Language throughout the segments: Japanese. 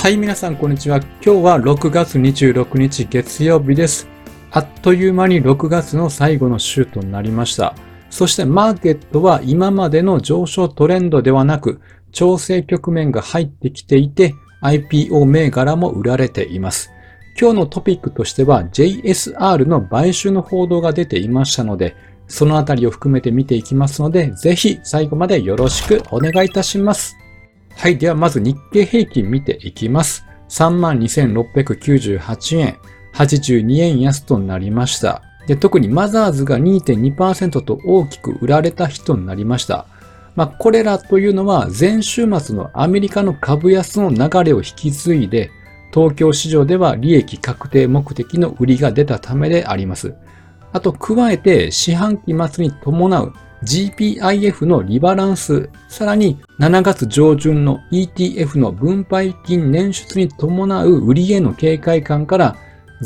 はい、皆さん、こんにちは。今日は6月26日月曜日です。あっという間に6月の最後の週となりました。そしてマーケットは今までの上昇トレンドではなく、調整局面が入ってきていて、IPO 銘柄も売られています。今日のトピックとしては JSR の買収の報道が出ていましたので、そのあたりを含めて見ていきますので、ぜひ最後までよろしくお願いいたします。はい。では、まず日経平均見ていきます。32,698円、82円安となりました。で、特にマザーズが2.2%と大きく売られた日となりました。まあ、これらというのは前週末のアメリカの株安の流れを引き継いで、東京市場では利益確定目的の売りが出たためであります。あと、加えて四半期末に伴う GPIF のリバランス、さらに7月上旬の ETF の分配金捻出に伴う売りへの警戒感から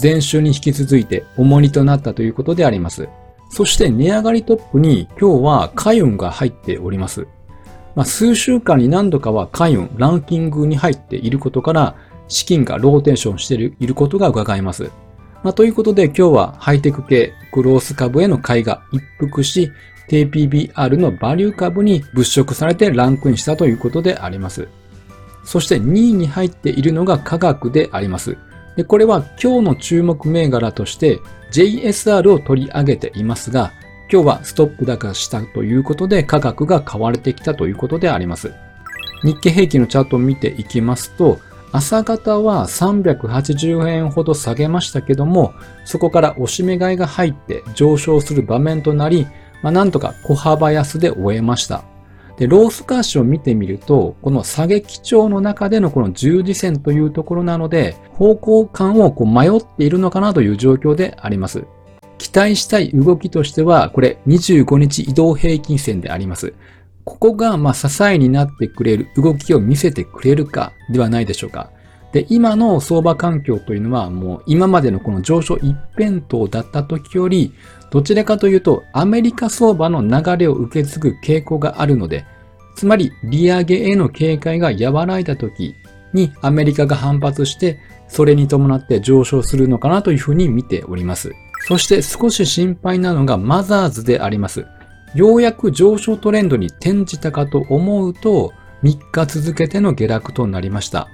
前週に引き続いて重荷となったということであります。そして値上がりトップに今日は海運が入っております。まあ、数週間に何度かは海運、ランキングに入っていることから資金がローテーションしていることが伺えます。まあ、ということで今日はハイテク系グロース株への買いが一服し、低 PBR のバリュー株に物色されてランクインしたということであります。そして2位に入っているのが価格であります。でこれは今日の注目銘柄として JSR を取り上げていますが、今日はストップ高したということで価格が買われてきたということであります。日経平均のチャートを見ていきますと、朝方は380円ほど下げましたけども、そこから押し目買いが入って上昇する場面となり、まあ、なんとか小幅安で終えました。で、ロースカーシを見てみると、この下げ基調の中でのこの十字線というところなので、方向感をこう迷っているのかなという状況であります。期待したい動きとしては、これ25日移動平均線であります。ここがま支えになってくれる動きを見せてくれるかではないでしょうか。で、今の相場環境というのはもう今までのこの上昇一辺倒だった時より、どちらかというとアメリカ相場の流れを受け継ぐ傾向があるので、つまり利上げへの警戒が和らいだ時にアメリカが反発して、それに伴って上昇するのかなというふうに見ております。そして少し心配なのがマザーズであります。ようやく上昇トレンドに転じたかと思うと、3日続けての下落となりました。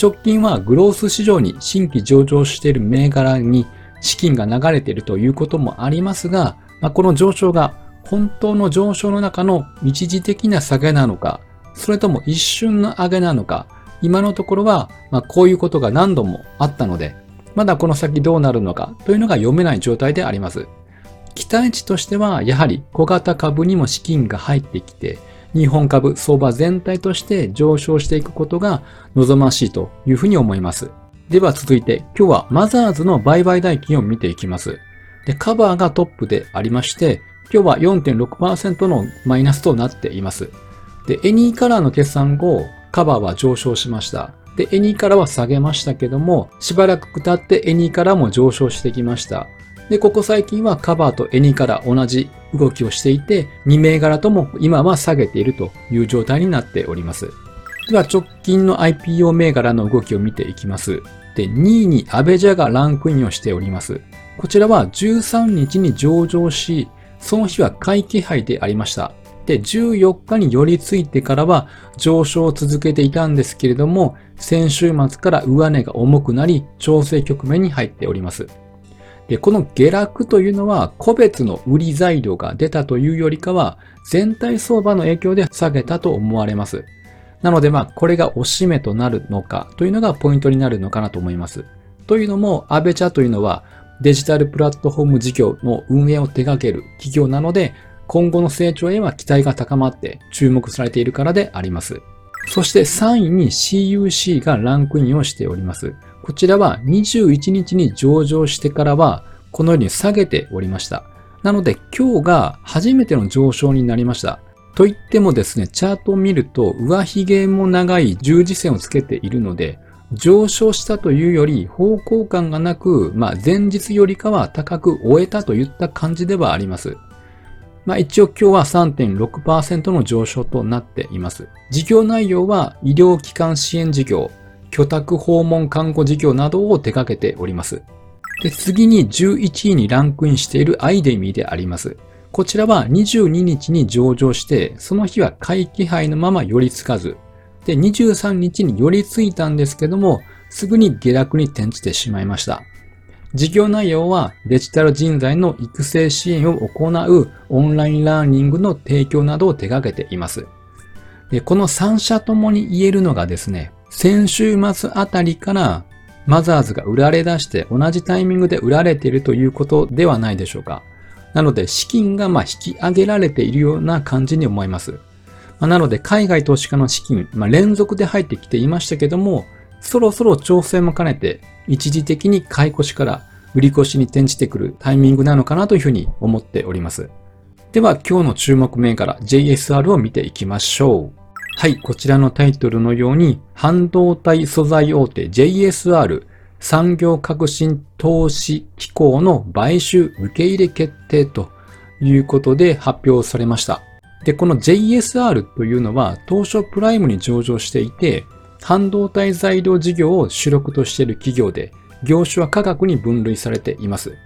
直近はグロース市場に新規上場している銘柄に資金が流れているということもありますが、まあ、この上昇が本当の上昇の中の一時的な下げなのか、それとも一瞬の上げなのか、今のところは、ま、こういうことが何度もあったので、まだこの先どうなるのかというのが読めない状態であります。期待値としては、やはり小型株にも資金が入ってきて、日本株相場全体として上昇していくことが望ましいというふうに思います。では続いて今日はマザーズの売買代金を見ていきます。で、カバーがトップでありまして、今日は4.6%のマイナスとなっています。で、 ANYCOLOR の決算後、カバーは上昇しました。で、 ANYCOLOR は下げましたけども、しばらく経って ANYCOLOR も上昇してきました。で、ここ最近はカバーと ANYCOLOR 同じ動きをしていて、2銘柄とも今は下げているという状態になっております。では直近の IPO 銘柄の動きを見ていきます。で、2位にアベジャがランクインをしております。こちらは13日に上場し、その日は買い気配でありました。で、14日に寄り付いてからは上昇を続けていたんですけれども、先週末から上値が重くなり、調整局面に入っております。で、この下落というのは個別の売り材料が出たというよりかは全体相場の影響で下げたと思われます。なのでまあこれが押し目となるのかというのがポイントになるのかなと思います。というのもアベチャというのはデジタルプラットフォーム事業の運営を手掛ける企業なので今後の成長へは期待が高まって注目されているからであります。そして3位に CUC がランクインをしております。こちらは21日に上場してからは、このように下げておりました。なので今日が初めての上昇になりました。と言ってもですね、チャートを見ると上髭も長い十字線をつけているので、上昇したというより方向感がなく、まあ前日よりかは高く終えたといった感じではあります。まあ一応今日は3.6%の上昇となっています。事業内容は医療機関支援事業、居宅訪問看護事業などを手掛けております。で、次に11位にランクインしているアイデミーであります。こちらは22日に上場して、その日は会期配のまま寄りつかず、で、23日に寄りついたんですけども、すぐに下落に転じてしまいました。事業内容はデジタル人材の育成支援を行うオンラインラーニングの提供などを手掛けています。でこの3社ともに言えるのがですね、先週末あたりからマザーズが売られ出して同じタイミングで売られているということではないでしょうか。なので資金がま引き上げられているような感じに思います。まなので海外投資家の資金、まあ、連続で入ってきていましたけども、そろそろ調整も兼ねて一時的に買い越しから売り越しに転じてくるタイミングなのかなというふうに思っております。では今日の注目銘柄 JSR を見ていきましょう。はい、こちらのタイトルのように半導体素材大手 JSR 産業革新投資機構の買収受け入れ決定ということで発表されました。で、この JSR というのは当初プライムに上場していて、半導体材料事業を主力としている企業で、業種は科学に分類されています。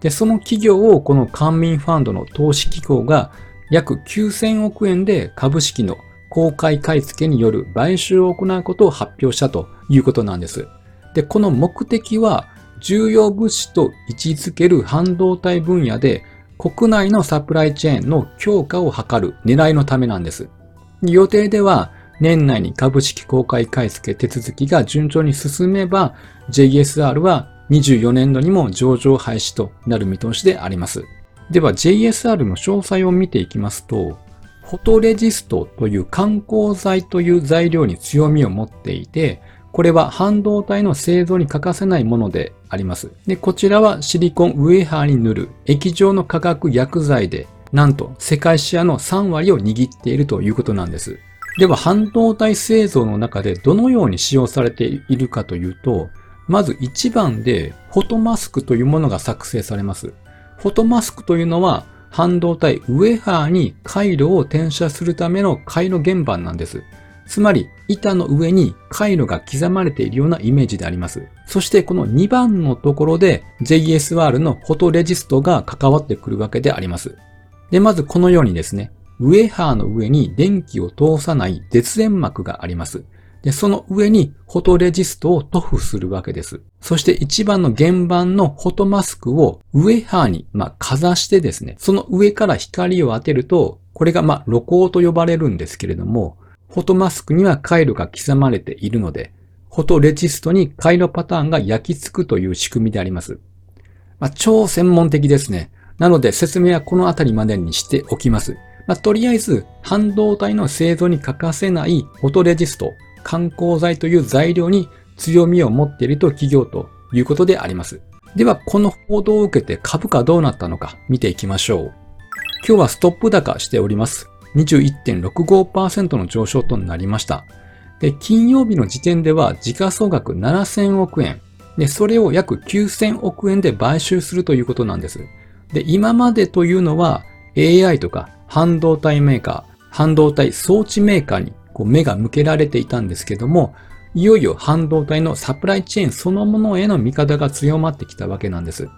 で、その企業をこの官民ファンドの投資機構が約9000億円で株式の公開買い付けによる買収を行うことを発表したということなんです。で、この目的は重要物資と位置づける半導体分野で国内のサプライチェーンの強化を図る狙いのためなんです。予定では年内に株式公開買い付け手続きが順調に進めば JSR は24年度にも上場廃止となる見通しであります。では JSR の詳細を見ていきますと、フォトレジストという観光材という材料に強みを持っていて、これは半導体の製造に欠かせないものであります。で、こちらはシリコンウェハーに塗る液状の化学薬剤で、なんと世界シェアの3割を握っているということなんです。では半導体製造の中でどのように使用されているかというと、まず1番でフォトマスクというものが作成されます。フォトマスクというのは半導体ウェハーに回路を転写するための回路原板なんです。つまり、板の上に回路が刻まれているようなイメージであります。そしてこの2番のところで JSR のフォトレジストが関わってくるわけであります。で、まずこのようにですね、ウェハーの上に電気を通さない絶縁膜があります。で、その上にフォトレジストを塗布するわけです。そして一番の原版のフォトマスクをウェハーに、まあ、かざしてですね、その上から光を当てると、これがまあ、露光と呼ばれるんですけれども、フォトマスクには回路が刻まれているので、フォトレジストに回路パターンが焼き付くという仕組みであります。まあ、超専門的ですね。なので説明はこのあたりまでにしておきます。まあ、とりあえず、半導体の製造に欠かせないフォトレジスト、観光材という材料に強みを持っていると企業ということであります。では、この報道を受けて株価どうなったのか見ていきましょう。今日はストップ高しております。21.65%の上昇となりました。で、金曜日の時点では時価総額7000億円。で、それを約9000億円で買収するということなんです。で、今までというのは AI とか半導体メーカー、半導体装置メーカーにこう目が向けられていたんですけども、いよいよ半導体のサプライチェーンそのものへの見方が強まってきたわけなんです。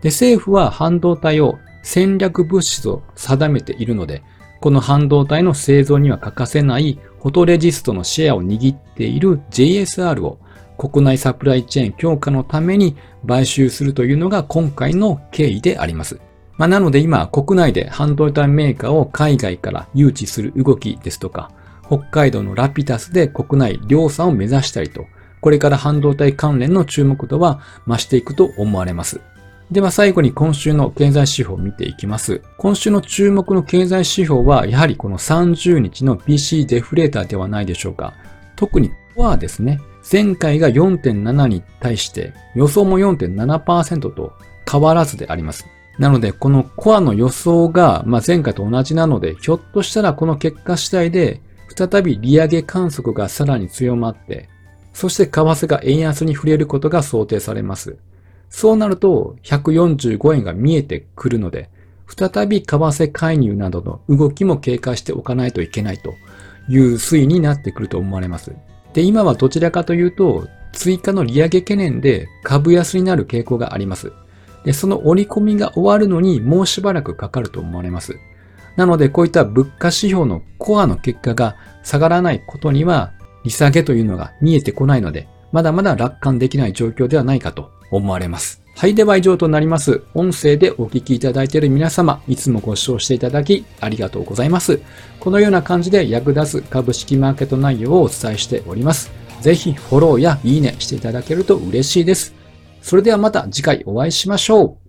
で、政府は半導体を戦略物資と定めているので、この半導体の製造には欠かせないフォトレジストのシェアを握っている JSR を国内サプライチェーン強化のために買収するというのが今回の経緯であります。まあ、なので今国内で半導体メーカーを海外から誘致する動きですとか、北海道のラピタスで国内量産を目指したりと、これから半導体関連の注目度は増していくと思われます。では最後に今週の経済指標を見ていきます。今週の注目の経済指標はやはりこの30日の PC デフレーターではないでしょうか。特にコアですね。前回が4.7に対して予想も4.7%と変わらずであります。なので、このコアの予想が、ま前回と同じなので、ひょっとしたらこの結果次第で再び利上げ観測がさらに強まって、そして為替が円安に触れることが想定されます。そうなると、145円が見えてくるので、再び為替介入などの動きも警戒しておかないといけないという推移になってくると思われます。で、今はどちらかというと、追加の利上げ懸念で株安になる傾向があります。で、その折り込みが終わるのにもうしばらくかかると思われます。なので、こういった物価指標のコアの結果が下がらないことには、利下げというのが見えてこないので、まだまだ楽観できない状況ではないかと思われます。はい、では以上となります。音声でお聞きいただいている皆様、いつもご視聴していただきありがとうございます。このような感じで役立つ株式マーケット内容をお伝えしております。ぜひフォローやいいねしていただけると嬉しいです。それではまた次回お会いしましょう。